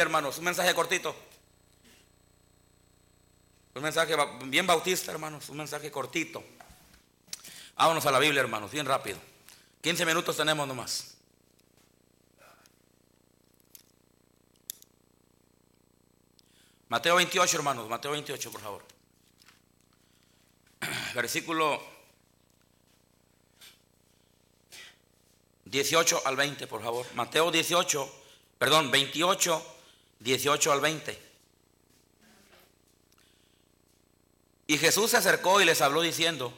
Hermanos, un mensaje cortito. Un mensaje bien bautista, hermanos, un mensaje cortito. Vámonos a la Biblia, hermanos, bien rápido. 15 minutos tenemos nomás. Mateo 28, hermanos, Mateo 28, por favor. Versículo 18 al 20, por favor. Mateo 18, perdón, 28, 18 al 20. Y Jesús se acercó y les habló diciendo,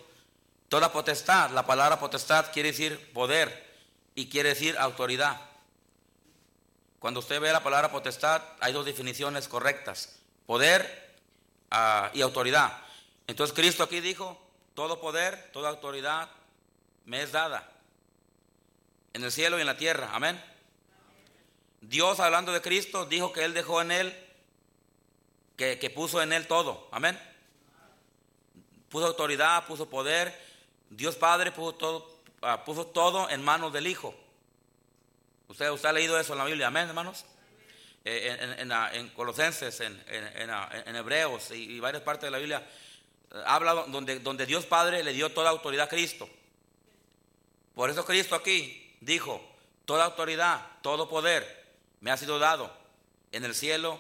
toda potestad, la palabra potestad quiere decir poder y quiere decir autoridad. Cuando usted ve la palabra potestad, hay dos definiciones correctas, poder ah, y autoridad. Entonces Cristo aquí dijo, todo poder, toda autoridad me es dada en el cielo y en la tierra. Amén. Dios, hablando de Cristo, dijo que Él dejó en Él, que, puso en Él todo. Amén. Puso autoridad, puso poder. Dios Padre puso todo, ah, puso todo en manos del Hijo. ¿Usted, ha leído eso en la Biblia, amén, hermanos. Eh, en, Colosenses, en, Hebreos y, varias partes de la Biblia, eh, habla donde, donde Dios Padre le dio toda autoridad a Cristo. Por eso Cristo aquí dijo, toda autoridad, todo poder me ha sido dado en el cielo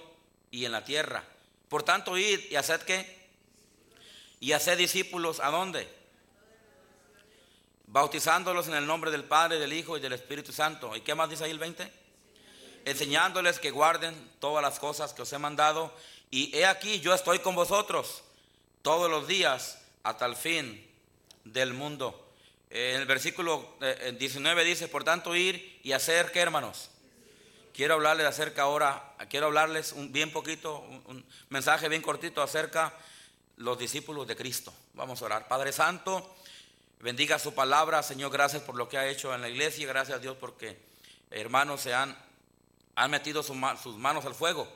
y en la tierra. Por tanto, id y haced qué? Y haced discípulos a dónde? Bautizándolos en el nombre del Padre, del Hijo y del Espíritu Santo. ¿Y qué más dice ahí el 20? Enseñándoles que guarden todas las cosas que os he mandado. Y he aquí, yo estoy con vosotros todos los días hasta el fin del mundo. En el versículo 19 eh, dice, por tanto, ir y hacer, ¿qué hermanos? Quiero hablarles acerca ahora, quiero hablarles un, bien poquito, un, mensaje bien cortito acerca los discípulos de Cristo. Vamos a orar. Padre Santo, bendiga su palabra. Señor, gracias por lo que ha hecho en la iglesia. Gracias a Dios porque hermanos se han, han metido sus manos al fuego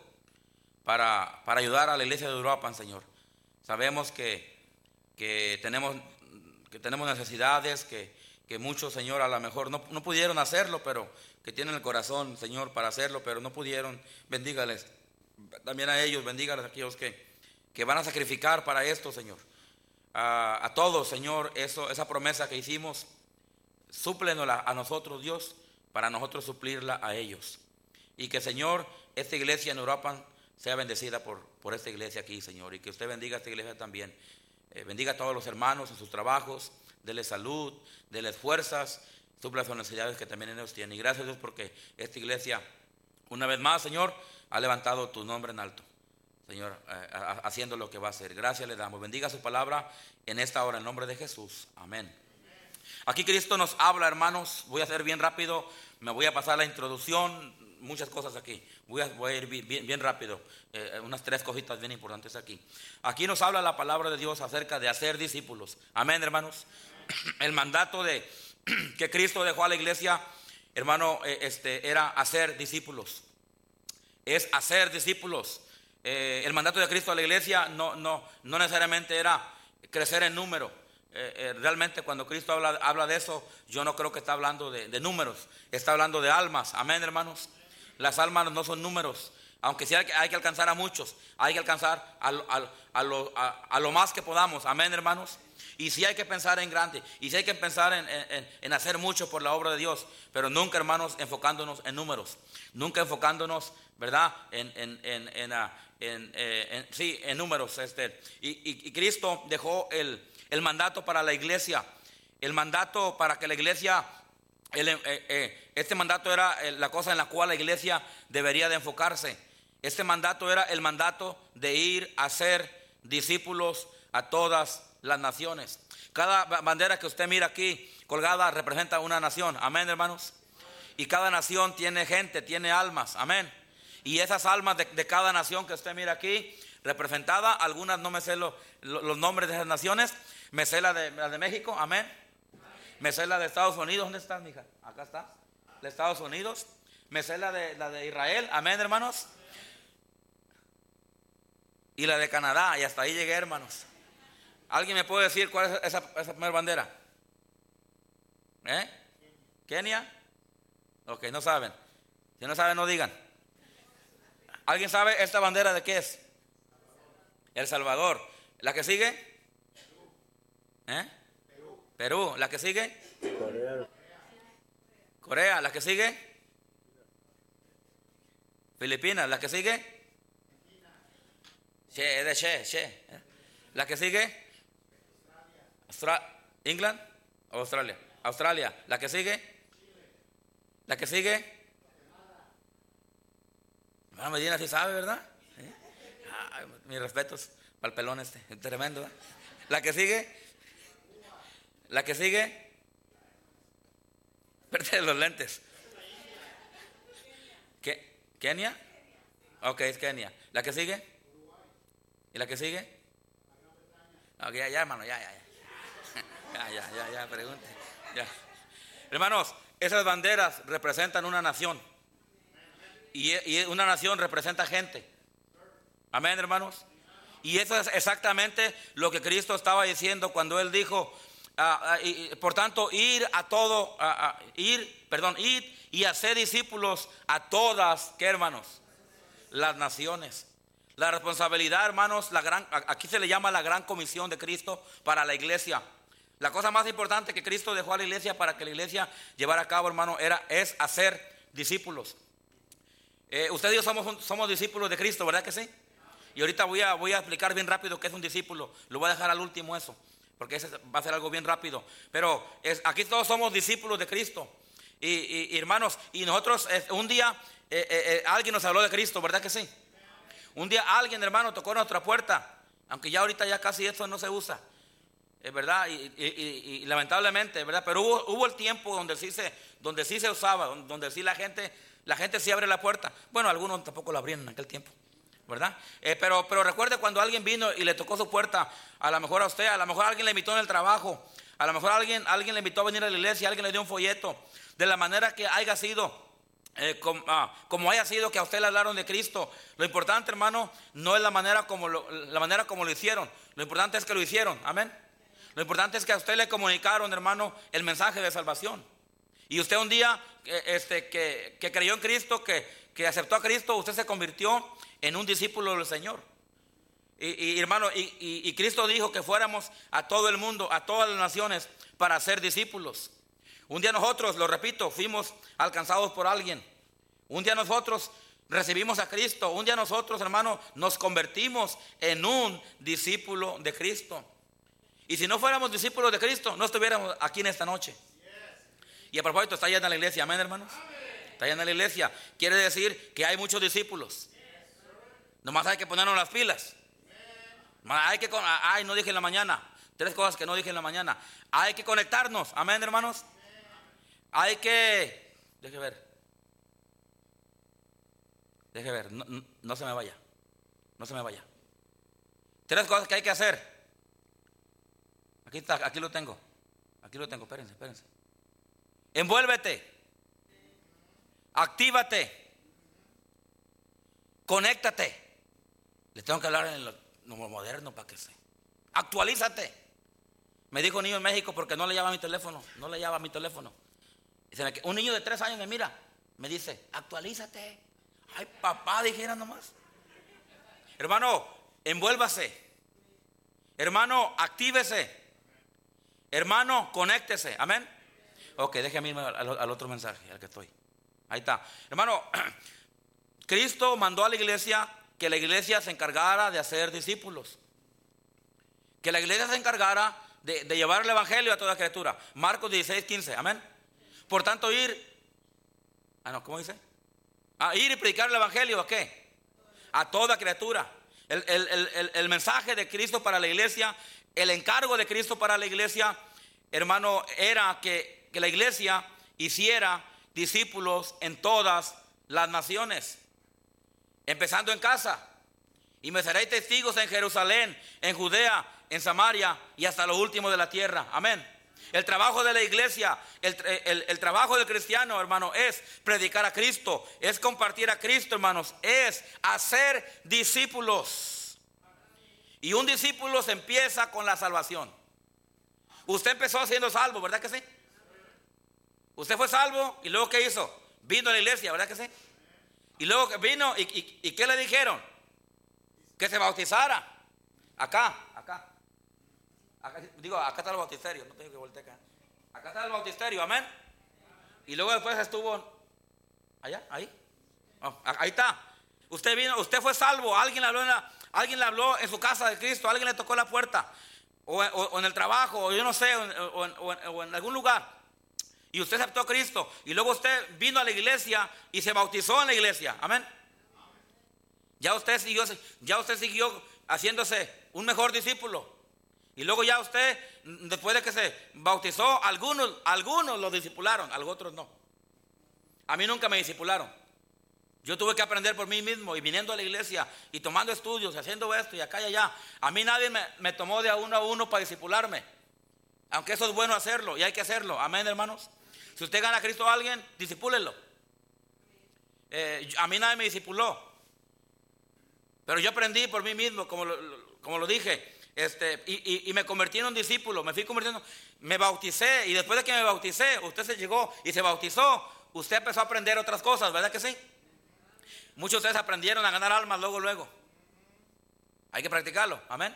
para, para, ayudar a la iglesia de Europa, Señor. Sabemos que, que, tenemos, que tenemos necesidades, que, que muchos, Señor, a lo mejor no, no pudieron hacerlo, pero que tienen el corazón, Señor, para hacerlo, pero no pudieron. Bendígales. También a ellos, bendígales a aquellos que, que van a sacrificar para esto, Señor. A, todos, Señor, eso, esa promesa que hicimos, súplenosla a nosotros, Dios, para nosotros suplirla a ellos. Y que, Señor, esta iglesia en Europa sea bendecida por, por esta iglesia aquí, Señor. Y que usted bendiga a esta iglesia también. Eh, bendiga a todos los hermanos en sus trabajos, dele salud, dele fuerzas supla las necesidades que también ellos tienen. Y gracias a Dios porque esta iglesia, una vez más, Señor, ha levantado tu nombre en alto. Señor, eh, haciendo lo que va a hacer. Gracias le damos. Bendiga su palabra en esta hora, en nombre de Jesús. Amén. Aquí Cristo nos habla, hermanos. Voy a hacer bien rápido. Me voy a pasar la introducción. Muchas cosas aquí. Voy a, ir bien, rápido. Eh, unas tres cositas bien importantes aquí. Aquí nos habla la palabra de Dios acerca de hacer discípulos. Amén, hermanos. El mandato de, que Cristo dejó a la iglesia, hermano, eh, este, era hacer discípulos. Es hacer discípulos. Eh, el mandato de Cristo a la iglesia no, no, no necesariamente era crecer en número. Eh, realmente cuando Cristo habla, habla, de eso, yo no creo que está hablando de, números, está hablando de almas. Amén, hermanos. Las almas no son números. Aunque sí hay, hay que alcanzar a muchos, hay que alcanzar a, a, lo, a lo más que podamos. Amén, hermanos. Y si hay que pensar en grande, y si hay que pensar en, hacer mucho por la obra de Dios, pero nunca, hermanos, enfocándonos en números, nunca enfocándonos, ¿verdad? En, en, ah, eh, sí, en números. Este. Y, Cristo dejó el, mandato para la iglesia, el mandato para que la iglesia, eh, eh, este mandato era la cosa en la cual la iglesia debería de enfocarse. Este mandato era el mandato de ir a ser discípulos a todas las naciones. Cada bandera que usted mira aquí colgada representa una nación. Amén, hermanos. Y cada nación tiene gente, tiene almas. Amén. Y esas almas de, cada nación que usted mira aquí, representada, algunas no me sé los nombres de esas naciones. Me sé la de, la de México. Amén. Me sé la de Estados Unidos. ¿Dónde está, mija? Acá está. De Estados Unidos. Me sé la de, la de Israel. Amén, hermanos. Y la de Canadá. Y hasta ahí llegué, hermanos. ¿Alguien me puede decir cuál es esa, primera bandera? ¿Eh? ¿Kenia? Ok, no saben. Si no saben, no digan. ¿Alguien sabe esta bandera de qué es? El Salvador. ¿La que sigue? ¿Eh? Perú. ¿La que sigue? Corea. Corea. ¿La que sigue? Filipinas. ¿La que sigue? Che, de Che, Che. ¿La que sigue? Australia. ¿England o Australia? Australia. ¿La que sigue? ¿La que sigue? Hermano Medina sí sabe, ¿verdad? mis respetos para el pelón este, tremendo. ¿verdad? La que sigue, la que sigue, Perte los lentes. ¿Qué? ¿Kenia? Ok, es Kenia. ¿La que sigue? ¿Y la que sigue? Ok, ya, ya, hermano, ya, ya, ya. Ya, ya, ya, ya, pregunte. Ya. Hermanos, esas banderas representan una nación. Y, una nación representa gente. Amén, hermanos. Y eso es exactamente lo que Cristo estaba diciendo cuando Él dijo, ah, ah, y, por tanto, ir a todo, ir, perdón, ir y hacer discípulos a todas, ¿qué hermanos? Las naciones. La responsabilidad, hermanos, la gran, aquí se le llama la gran comisión de Cristo para la iglesia. La cosa más importante que Cristo dejó a la iglesia para que la iglesia llevara a cabo, hermano, era, es hacer discípulos. Eh, usted y yo somos, somos discípulos de Cristo, ¿verdad que sí? Y ahorita voy a, voy a explicar bien rápido qué es un discípulo. Lo voy a dejar al último eso, porque ese va a ser algo bien rápido. Pero es, aquí todos somos discípulos de Cristo. Y, hermanos, y nosotros un día eh, eh, alguien nos habló de Cristo, ¿verdad que sí? Un día alguien, hermano, tocó nuestra puerta, aunque ya ahorita ya casi eso no se usa. Es verdad, y, lamentablemente, ¿verdad? Pero hubo, el tiempo donde sí se, donde sí se usaba, donde sí la gente, la gente sí abre la puerta. Bueno, algunos tampoco la abrían en aquel tiempo, ¿verdad? Eh, pero, pero recuerde cuando alguien vino y le tocó su puerta, a lo mejor a usted, a lo mejor alguien le invitó en el trabajo, a lo mejor alguien, alguien le invitó a venir a la iglesia, alguien le dio un folleto, de la manera que haya sido. Eh, ah, como, haya sido que a usted le hablaron de Cristo, lo importante, hermano, no es la manera como la manera como lo hicieron. Lo importante es que lo hicieron. Amén. Lo importante es que a usted le comunicaron, hermano, el mensaje de salvación. Y usted un día este, que, creyó en Cristo, que, aceptó a Cristo, usted se convirtió en un discípulo del Señor. Y, hermano, y, Cristo dijo que fuéramos a todo el mundo, a todas las naciones, para ser discípulos. Un día nosotros, lo repito, fuimos alcanzados por alguien. Un día nosotros recibimos a Cristo. Un día nosotros, hermano, nos convertimos en un discípulo de Cristo. Y si no fuéramos discípulos de Cristo, no estuviéramos aquí en esta noche. Y a propósito, está llena la iglesia, amén, hermanos. Está llena la iglesia. Quiere decir que hay muchos discípulos. Nomás hay que ponernos las pilas. Hay que, ay, no dije en la mañana. Tres cosas que no dije en la mañana. Hay que conectarnos, amén, hermanos. Hay que, deje ver. Deje ver, no, no se me vaya. No se me vaya. Tres cosas que hay que hacer. Aquí está, aquí lo tengo. Aquí lo tengo, espérense, espérense. Envuélvete. Actívate. Conéctate. Le tengo que hablar en lo, moderno para que se. Actualízate. Me dijo un niño en México porque no le llama mi teléfono. No le llama mi teléfono. Un niño de tres años me mira. Me dice, actualízate. Ay, papá, dijera nomás. Hermano, envuélvase. Hermano, actívese. Hermano, conéctese. Amén. Ok, déjeme irme al, otro mensaje, al que estoy. Ahí está. Hermano, Cristo mandó a la iglesia que la iglesia se encargara de hacer discípulos. Que la iglesia se encargara de, llevar el evangelio a toda criatura. Marcos 16, 15. Amén. Por tanto, ir. Ah, no, ¿cómo dice? A ir y predicar el evangelio a qué? A toda criatura. el, mensaje de Cristo para la iglesia el encargo de Cristo para la iglesia, hermano, era que, la iglesia hiciera discípulos en todas las naciones, empezando en casa. Y me seréis testigos en Jerusalén, en Judea, en Samaria y hasta lo último de la tierra. Amén. El trabajo de la iglesia, el, el, trabajo del cristiano, hermano, es predicar a Cristo, es compartir a Cristo, hermanos, es hacer discípulos. Y un discípulo se empieza con la salvación. Usted empezó siendo salvo, ¿verdad que sí? Usted fue salvo y luego ¿qué hizo? Vino a la iglesia, ¿verdad que sí? Y luego vino, y, y, qué le dijeron? Que se bautizara. Acá, acá. Digo, acá está el bautisterio, no tengo que voltear acá. Acá está el bautisterio, amén. Y luego después estuvo allá, ahí. Ahí está. Usted vino, usted fue salvo, alguien habló en, la, alguien le habló en su casa de Cristo, alguien le tocó la puerta, o, en el trabajo, o yo no sé, o, o en algún lugar. Y usted aceptó a Cristo, y luego usted vino a la iglesia y se bautizó en la iglesia, amén. Ya usted siguió, ya usted siguió haciéndose un mejor discípulo. Y luego ya usted, después de que se bautizó, algunos, algunos lo discipularon, algunos otros no. A mí nunca me discipularon. Yo tuve que aprender por mí mismo y viniendo a la iglesia y tomando estudios haciendo esto y acá y allá. A mí nadie me, me tomó de a uno a uno para discipularme. Aunque eso es bueno hacerlo y hay que hacerlo. Amén, hermanos. Si usted gana a Cristo a alguien, disipúlenlo. Eh, a mí nadie me disipuló. Pero yo aprendí por mí mismo, como lo, como lo dije. Este, y, y, y, me convertí en un discípulo, me fui convirtiendo, me bauticé y después de que me bauticé, usted se llegó y se bautizó, usted empezó a aprender otras cosas, ¿verdad que sí? Muchos de ustedes aprendieron a ganar almas luego, luego. Hay que practicarlo, amén.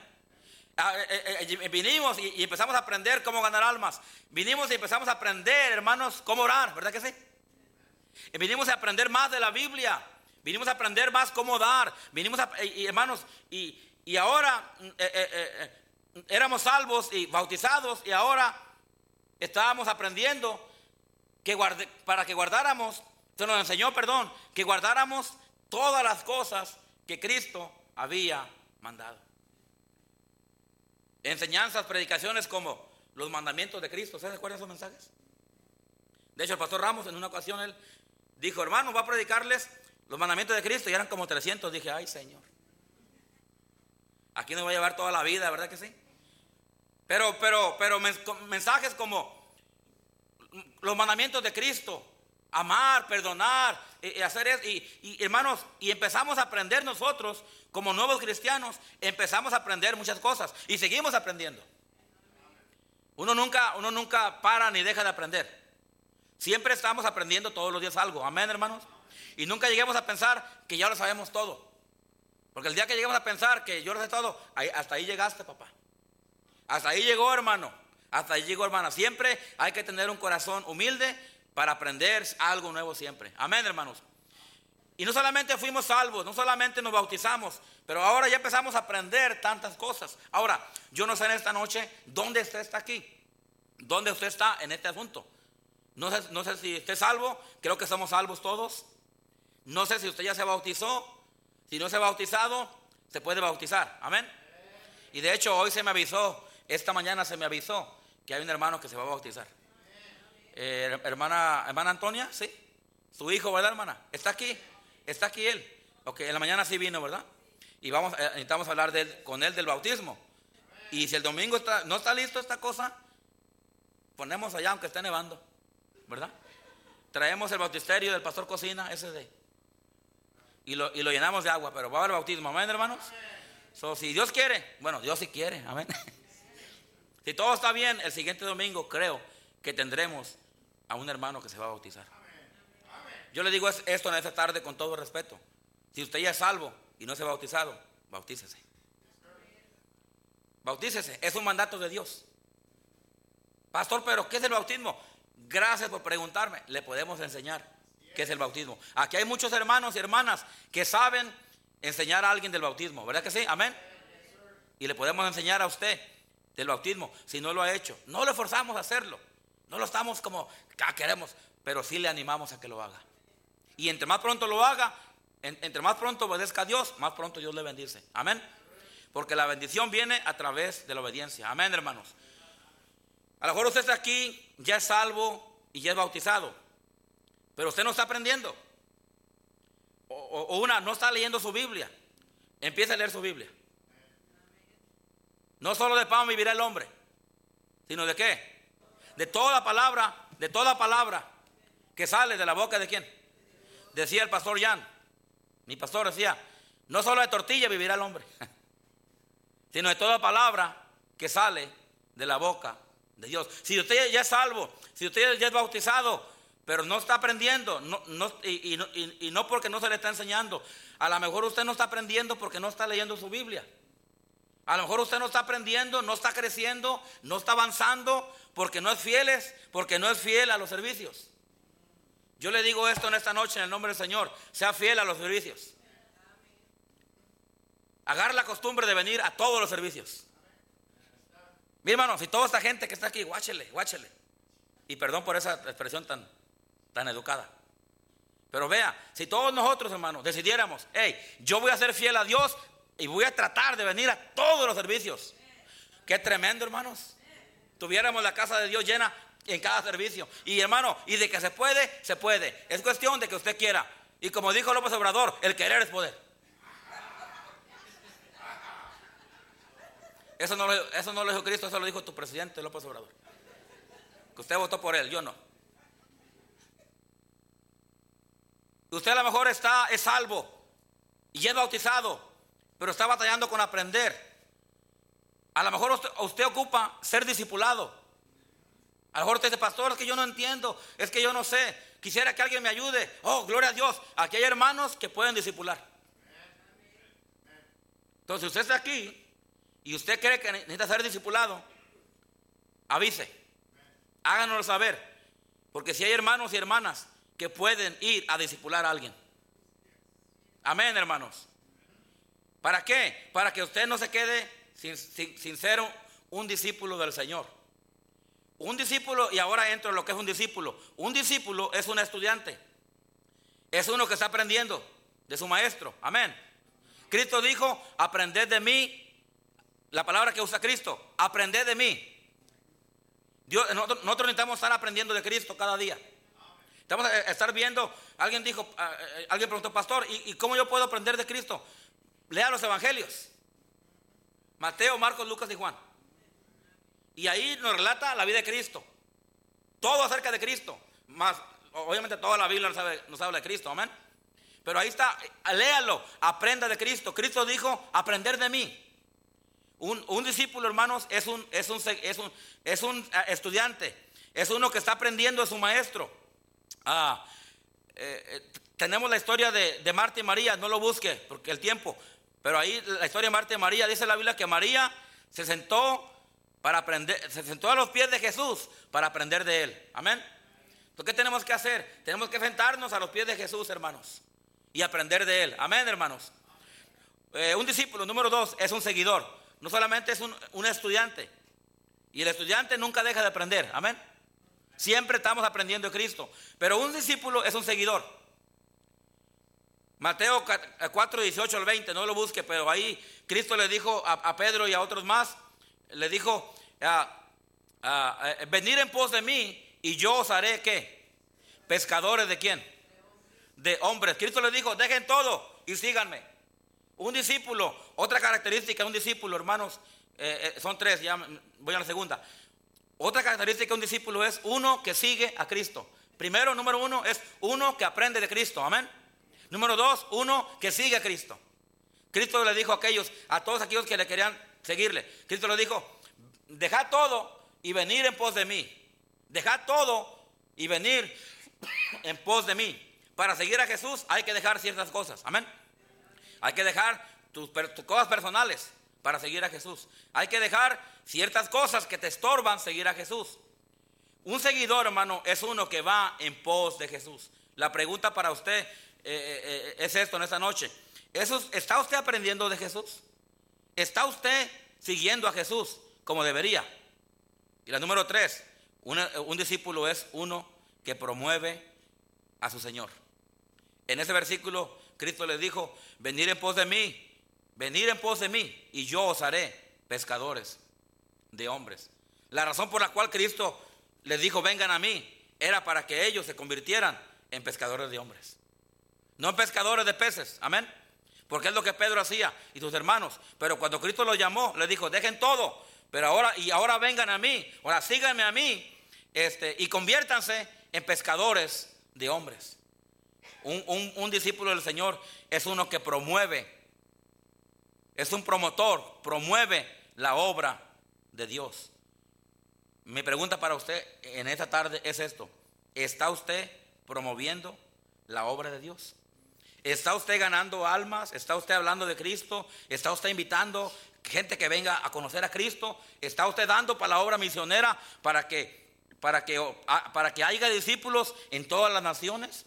Ah, eh, eh, eh, vinimos y, empezamos a aprender cómo ganar almas. Vinimos y empezamos a aprender, hermanos, cómo orar, ¿verdad que sí? Vinimos a aprender más de la Biblia. Vinimos a aprender más cómo dar. Vinimos a, y, hermanos, y, y ahora eh, éramos salvos y bautizados y ahora estábamos aprendiendo que guarde, para que guardáramos, se nos enseñó, perdón, que guardáramos todas las cosas que Cristo había mandado. Enseñanzas, predicaciones como los mandamientos de Cristo. ¿Se recuerdan esos mensajes? De hecho, el pastor Ramos en una ocasión él dijo, hermano, va a predicarles los mandamientos de Cristo y eran como 300. Dije, ay Señor. Aquí nos va a llevar toda la vida, ¿verdad que sí? Pero, pero, pero mensajes como los mandamientos de Cristo, amar, perdonar, y, hacer eso. Y, hermanos, y empezamos a aprender nosotros, como nuevos cristianos, empezamos a aprender muchas cosas y seguimos aprendiendo. Uno nunca, uno nunca para ni deja de aprender. Siempre estamos aprendiendo todos los días algo. Amén, hermanos. Y nunca lleguemos a pensar que ya lo sabemos todo. Porque el día que lleguemos a pensar que yo lo sé todo, hasta ahí llegaste, papá. Hasta ahí llegó, hermano. Hasta ahí llegó, hermana. Siempre hay que tener un corazón humilde para aprender algo nuevo siempre. Amén, hermanos. Y no solamente fuimos salvos, no solamente nos bautizamos, pero ahora ya empezamos a aprender tantas cosas. Ahora, yo no sé en esta noche dónde usted está aquí, dónde usted está en este asunto. No sé, no sé si usted es salvo, creo que somos salvos todos. No sé si usted ya se bautizó, si no se ha bautizado, se puede bautizar. Amén. Y de hecho hoy se me avisó, esta mañana se me avisó que hay un hermano que se va a bautizar. Eh, hermana, hermana Antonia, sí. Su hijo, ¿verdad, hermana? Está aquí. Está aquí él. Ok, en la mañana sí vino, ¿verdad? Y vamos, eh, necesitamos hablar de con él del bautismo. Y si el domingo no está listo esta cosa, ponemos allá aunque esté nevando, ¿verdad? Traemos el bautisterio del pastor Cocina, ese de y lo, y lo llenamos de agua, pero va a haber bautismo, amén, hermanos. So, si Dios quiere, bueno, Dios sí quiere, amén. si todo está bien, el siguiente domingo creo que tendremos a un hermano que se va a bautizar. Yo le digo esto en esta tarde con todo respeto. Si usted ya es salvo y no se ha bautizado, bautícese. Bautícese, es un mandato de Dios. Pastor, pero ¿qué es el bautismo? Gracias por preguntarme, le podemos enseñar que es el bautismo. Aquí hay muchos hermanos y hermanas que saben enseñar a alguien del bautismo, ¿verdad que sí? Amén. Y le podemos enseñar a usted del bautismo si no lo ha hecho. No le forzamos a hacerlo. No lo estamos como ah, queremos, pero sí le animamos a que lo haga. Y entre más pronto lo haga, entre más pronto obedezca a Dios, más pronto Dios le bendice. Amén. Porque la bendición viene a través de la obediencia. Amén, hermanos. A lo mejor usted está aquí, ya es salvo y ya es bautizado. Pero usted no está aprendiendo. O, una, no está leyendo su Biblia. Empieza a leer su Biblia. No solo de pan vivirá el hombre, sino de qué? De toda palabra, de toda palabra que sale de la boca de quién. Decía el pastor Jan. Mi pastor decía, no solo de tortilla vivirá el hombre, sino de toda palabra que sale de la boca de Dios. Si usted ya es salvo, si usted ya es bautizado, pero no está aprendiendo, no, no, y, y, y, no porque no se le está enseñando. A lo mejor usted no está aprendiendo porque no está leyendo su Biblia. A lo mejor usted no está aprendiendo, no está creciendo, no está avanzando porque no es fieles, porque no es fiel a los servicios. Yo le digo esto en esta noche en el nombre del Señor, sea fiel a los servicios. Agarra la costumbre de venir a todos los servicios. Mi hermano, si toda esta gente que está aquí, guáchele, guáchele. Y perdón por esa expresión tan, tan educada. Pero vea, si todos nosotros, hermanos, decidiéramos, hey, yo voy a ser fiel a Dios y voy a tratar de venir a todos los servicios. Qué tremendo, hermanos. Tuviéramos la casa de Dios llena en cada servicio. Y hermano, y de que se puede, se puede. Es cuestión de que usted quiera. Y como dijo López Obrador, el querer es poder. Eso no, lo, eso no lo dijo Cristo, eso lo dijo tu presidente López Obrador. Que usted votó por él, yo no. Usted a lo mejor está, es salvo y es bautizado, pero está batallando con aprender. A lo mejor usted, ocupa ser discipulado. A lo mejor usted dice, pastor, es que yo no entiendo, es que yo no sé. Quisiera que alguien me ayude. Oh, gloria a Dios. Aquí hay hermanos que pueden discipular. Entonces, usted está aquí y usted cree que necesita ser discipulado, avise. Háganoslo saber. Porque si hay hermanos y hermanas que pueden ir a discipular a alguien. Amén, hermanos. ¿Para qué? Para que usted no se quede sin, sin, ser un, discípulo del Señor. Un discípulo, y ahora entro en lo que es un discípulo. Un discípulo es un estudiante. Es uno que está aprendiendo de su maestro. Amén. Cristo dijo, aprended de mí. La palabra que usa Cristo, aprended de mí. Dios, nosotros, necesitamos estar aprendiendo de Cristo cada día. Estamos a estar viendo, alguien dijo, eh, alguien preguntó, pastor, ¿y, cómo yo puedo aprender de Cristo? Lea los evangelios. Mateo, Marcos, Lucas y Juan. Y ahí nos relata la vida de Cristo. Todo acerca de Cristo. Más, obviamente toda la Biblia nos, habla de Cristo, amén. Pero ahí está, léalo, aprenda de Cristo. Cristo dijo, aprender de mí. Un, discípulo, hermanos, es un, es, un, es, un, eh, estudiante, es uno que está aprendiendo de su maestro. Ah, eh, eh, tenemos la historia de, Marta y María, no lo busque, porque el tiempo, pero ahí la historia de Marta y María, dice la Biblia que María se sentó para aprender, se sentó a los pies de Jesús para aprender de él. Amén. Entonces, ¿qué tenemos que hacer? Tenemos que sentarnos a los pies de Jesús, hermanos, y aprender de él. Amén, hermanos. un discípulo, número dos, es un seguidor no solamente es un, estudiante. Y el estudiante nunca deja de aprender. Amén. Siempre estamos aprendiendo de Cristo. Pero un discípulo es un seguidor. Mateo 4, 18 al 20, no lo busque, pero ahí Cristo le dijo a, Pedro y a otros más, le dijo, venir en pos de mí y yo os haré qué? Pescadores de quién? De hombres. Cristo le dijo, dejen todo y síganme. Un discípulo, otra característica de un discípulo, hermanos, eh, eh, son tres, ya voy a la segunda. Otra característica de un discípulo es uno que sigue a Cristo. Primero, número uno, es uno que aprende de Cristo, amén. Número dos, uno que sigue a Cristo. Cristo le dijo a aquellos, a todos aquellos que le querían seguirle, Cristo le dijo, dejad todo y venir en pos de mí. Dejad todo y venir en pos de mí. Para seguir a Jesús hay que dejar ciertas cosas, amén. Hay que dejar tus, cosas personales para seguir a Jesús. Hay que dejar ciertas cosas que te estorban seguir a Jesús. Un seguidor, hermano, es uno que va en pos de Jesús. La pregunta para usted eh, eh, eh, es esto en esta noche. ¿Está usted aprendiendo de Jesús? ¿Está usted siguiendo a Jesús como debería? Y la número tres, un discípulo es uno que promueve a su Señor. En ese versículo Cristo les dijo, venir en pos de mí, venir en pos de mí, y yo os haré pescadores de hombres. La razón por la cual Cristo les dijo, vengan a mí, era para que ellos se convirtieran en pescadores de hombres. No pescadores de peces, amén. Porque es lo que Pedro hacía y sus hermanos. Pero cuando Cristo los llamó, les dijo, dejen todo, pero ahora, y ahora vengan a mí, ahora síganme a mí, este, y conviértanse en pescadores de hombres. Un, discípulo del Señor es uno que promueve, es un promotor, promueve la obra de Dios. Mi pregunta para usted en esta tarde es esto. ¿Está usted promoviendo la obra de Dios? ¿Está usted ganando almas? ¿Está usted hablando de Cristo? ¿Está usted invitando gente que venga a conocer a Cristo? ¿Está usted dando para la obra misionera para que, para que, para que haya discípulos en todas las naciones?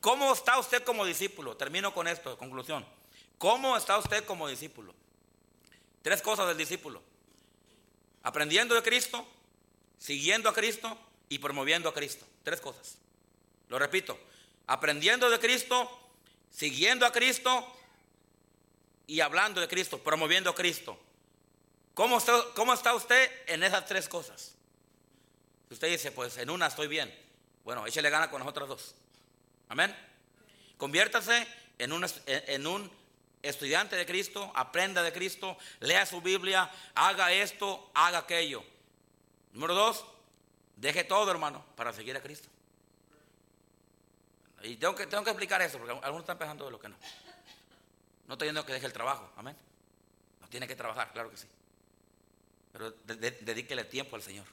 ¿Cómo está usted como discípulo? Termino con esto, conclusión. ¿Cómo está usted como discípulo? Tres cosas del discípulo. Aprendiendo de Cristo, siguiendo a Cristo y promoviendo a Cristo. Tres cosas. Lo repito. Aprendiendo de Cristo, siguiendo a Cristo y hablando de Cristo, promoviendo a Cristo. ¿Cómo está, ¿Cómo está, usted en esas tres cosas? Usted dice, pues en una estoy bien. Bueno, échale gana con las otras dos. Amén. Conviértase en un, en un estudiante de Cristo, aprenda de Cristo, lea su Biblia, haga esto, haga aquello. Número dos, deje todo, hermano, para seguir a Cristo. Y tengo que, tengo que explicar eso, porque algunos están pensando de lo que no. No estoy diciendo que deje el trabajo, amén. No tiene que trabajar, claro que sí. Pero dedíquele tiempo al Señor.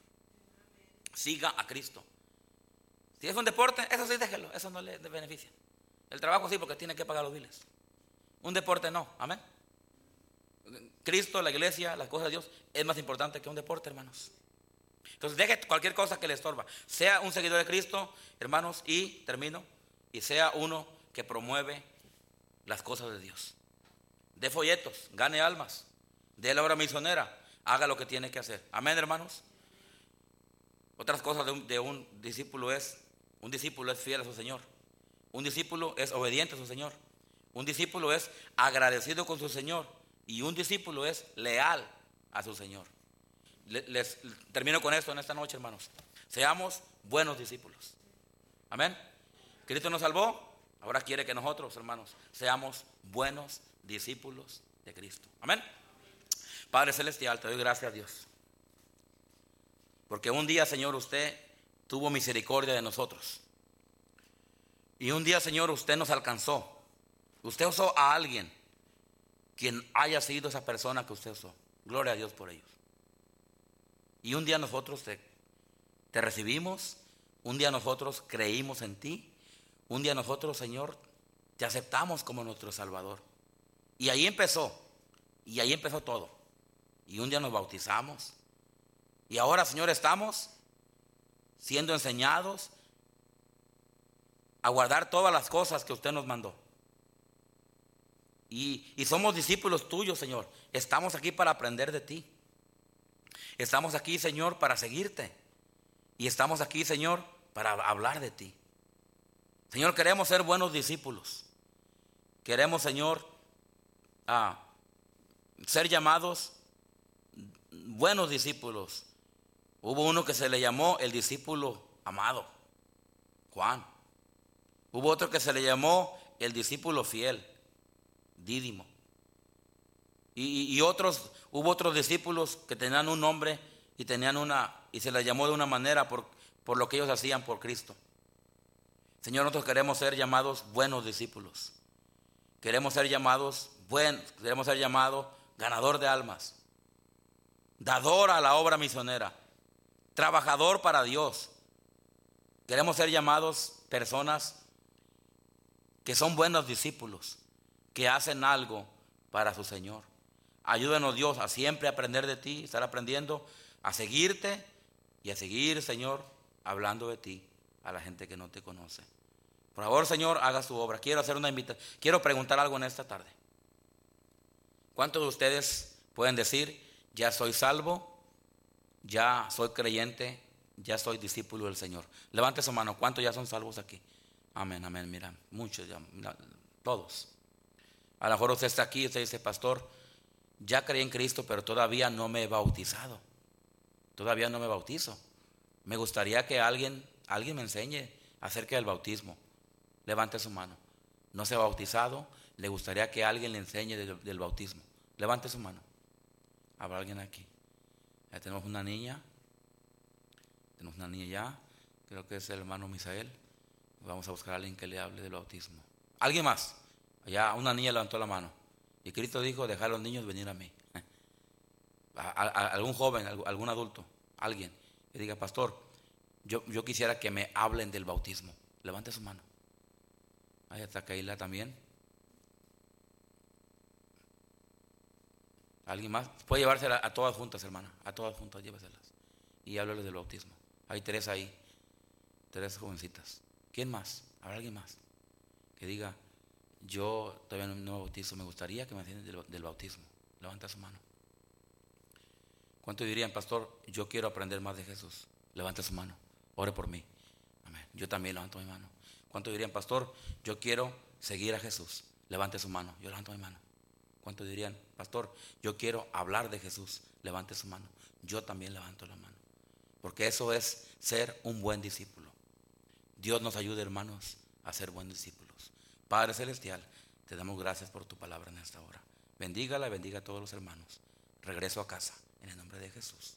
Siga a Cristo. Si es un deporte, eso sí déjelo, eso no le beneficia. El trabajo sí, porque tiene que pagar los biles. Un deporte no, amén. Cristo, la iglesia, las cosas de Dios es más importante que un deporte, hermanos. Entonces deje cualquier cosa que le estorba. Sea un seguidor de Cristo, hermanos, y termino, y sea uno que promueve las cosas de Dios. De folletos, gane almas, de la obra misionera, haga lo que tiene que hacer. Amén, hermanos. Otras cosas de un discípulo es, un discípulo es fiel a su Señor. Un discípulo es obediente a su Señor. Un discípulo es agradecido con su Señor y un discípulo es leal a su Señor. Les, termino con esto en esta noche, hermanos. Seamos buenos discípulos. Amén. Cristo nos salvó, ahora quiere que nosotros, hermanos, seamos buenos discípulos de Cristo. Amén. Padre Celestial, te doy gracias a Dios. Porque un día, Señor, usted tuvo misericordia de nosotros. Y un día, Señor, usted nos alcanzó. Usted usó a alguien quien haya sido esa persona que usted usó. Gloria a Dios por ellos. Y un día nosotros te, te recibimos, un día nosotros creímos en ti, un día nosotros, Señor, te aceptamos como nuestro Salvador. Y ahí empezó, y ahí empezó todo. Y un día nos bautizamos. Y ahora, Señor, estamos siendo enseñados a guardar todas las cosas que usted nos mandó. Y, somos discípulos tuyos, Señor. Estamos aquí para aprender de ti. Estamos aquí, Señor, para seguirte. Y estamos aquí, Señor, para hablar de ti. Señor, queremos ser buenos discípulos. Queremos, Señor, ser llamados buenos discípulos. Hubo uno que se le llamó el discípulo amado, Juan. Hubo otro que se le llamó el discípulo fiel, Dídimo. Y, otros, hubo otros discípulos que tenían un nombre y tenían una, y se les llamó de una manera por lo que ellos hacían por Cristo. Señor, nosotros queremos ser llamados buenos discípulos. Queremos ser llamados buen, queremos ser llamados ganador de almas, dador a la obra misionera, trabajador para Dios. Queremos ser llamados personas que son buenos discípulos que hacen algo para su Señor. Ayúdanos Dios a siempre aprender de ti, estar aprendiendo, a seguirte y a seguir, Señor, hablando de ti a la gente que no te conoce. Por favor, Señor, haga su obra. Quiero hacer una invitación. Quiero preguntar algo en esta tarde. ¿Cuántos de ustedes pueden decir, ya soy salvo, ya soy creyente, ya soy discípulo del Señor? Levante su mano. ¿Cuántos ya son salvos aquí? Amén, amén. Mira, muchos ya, todos. A lo mejor usted está aquí y usted dice, pastor, ya creí en Cristo, pero todavía no me he bautizado. Todavía no me bautizo. Me gustaría que alguien, alguien me enseñe acerca del bautismo. Levante su mano. No se ha bautizado, le gustaría que alguien le enseñe del, bautismo. Levante su mano. Habrá alguien aquí. Ya tenemos una niña. Tenemos una niña ya. Creo que es el hermano Misael. Vamos a buscar a alguien que le hable del bautismo. ¿Alguien más? Allá una niña levantó la mano. Y Cristo dijo, dejar a los niños venir a mí. algún joven, algún adulto, alguien, que diga, pastor, Yo, quisiera que me hablen del bautismo. Levante su mano. Ahí está Keila también. ¿Alguien más? Puede llevárselas a todas juntas, hermana. A todas juntas, lléveselas. Y háblales del bautismo. Hay tres ahí. Tres jovencitas. ¿Quién más? ¿Habrá alguien más? Que diga, yo todavía no me bautizo, me gustaría que me entiendan del, del bautismo. Levanta su mano. ¿Cuántos dirían, pastor, yo quiero aprender más de Jesús? Levanta su mano. Ore por mí. Amén. Yo también levanto mi mano. ¿Cuántos dirían, pastor, yo quiero seguir a Jesús? Levante su mano. Yo levanto mi mano. ¿Cuántos dirían, pastor, yo quiero hablar de Jesús? Levante su mano. Yo también levanto la mano. Porque eso es ser un buen discípulo. Dios nos ayude, hermanos, a ser buenos discípulos. Padre Celestial, te damos gracias por tu palabra en esta hora. Bendígala, bendiga a todos los hermanos. Regreso a casa en el nombre de Jesús.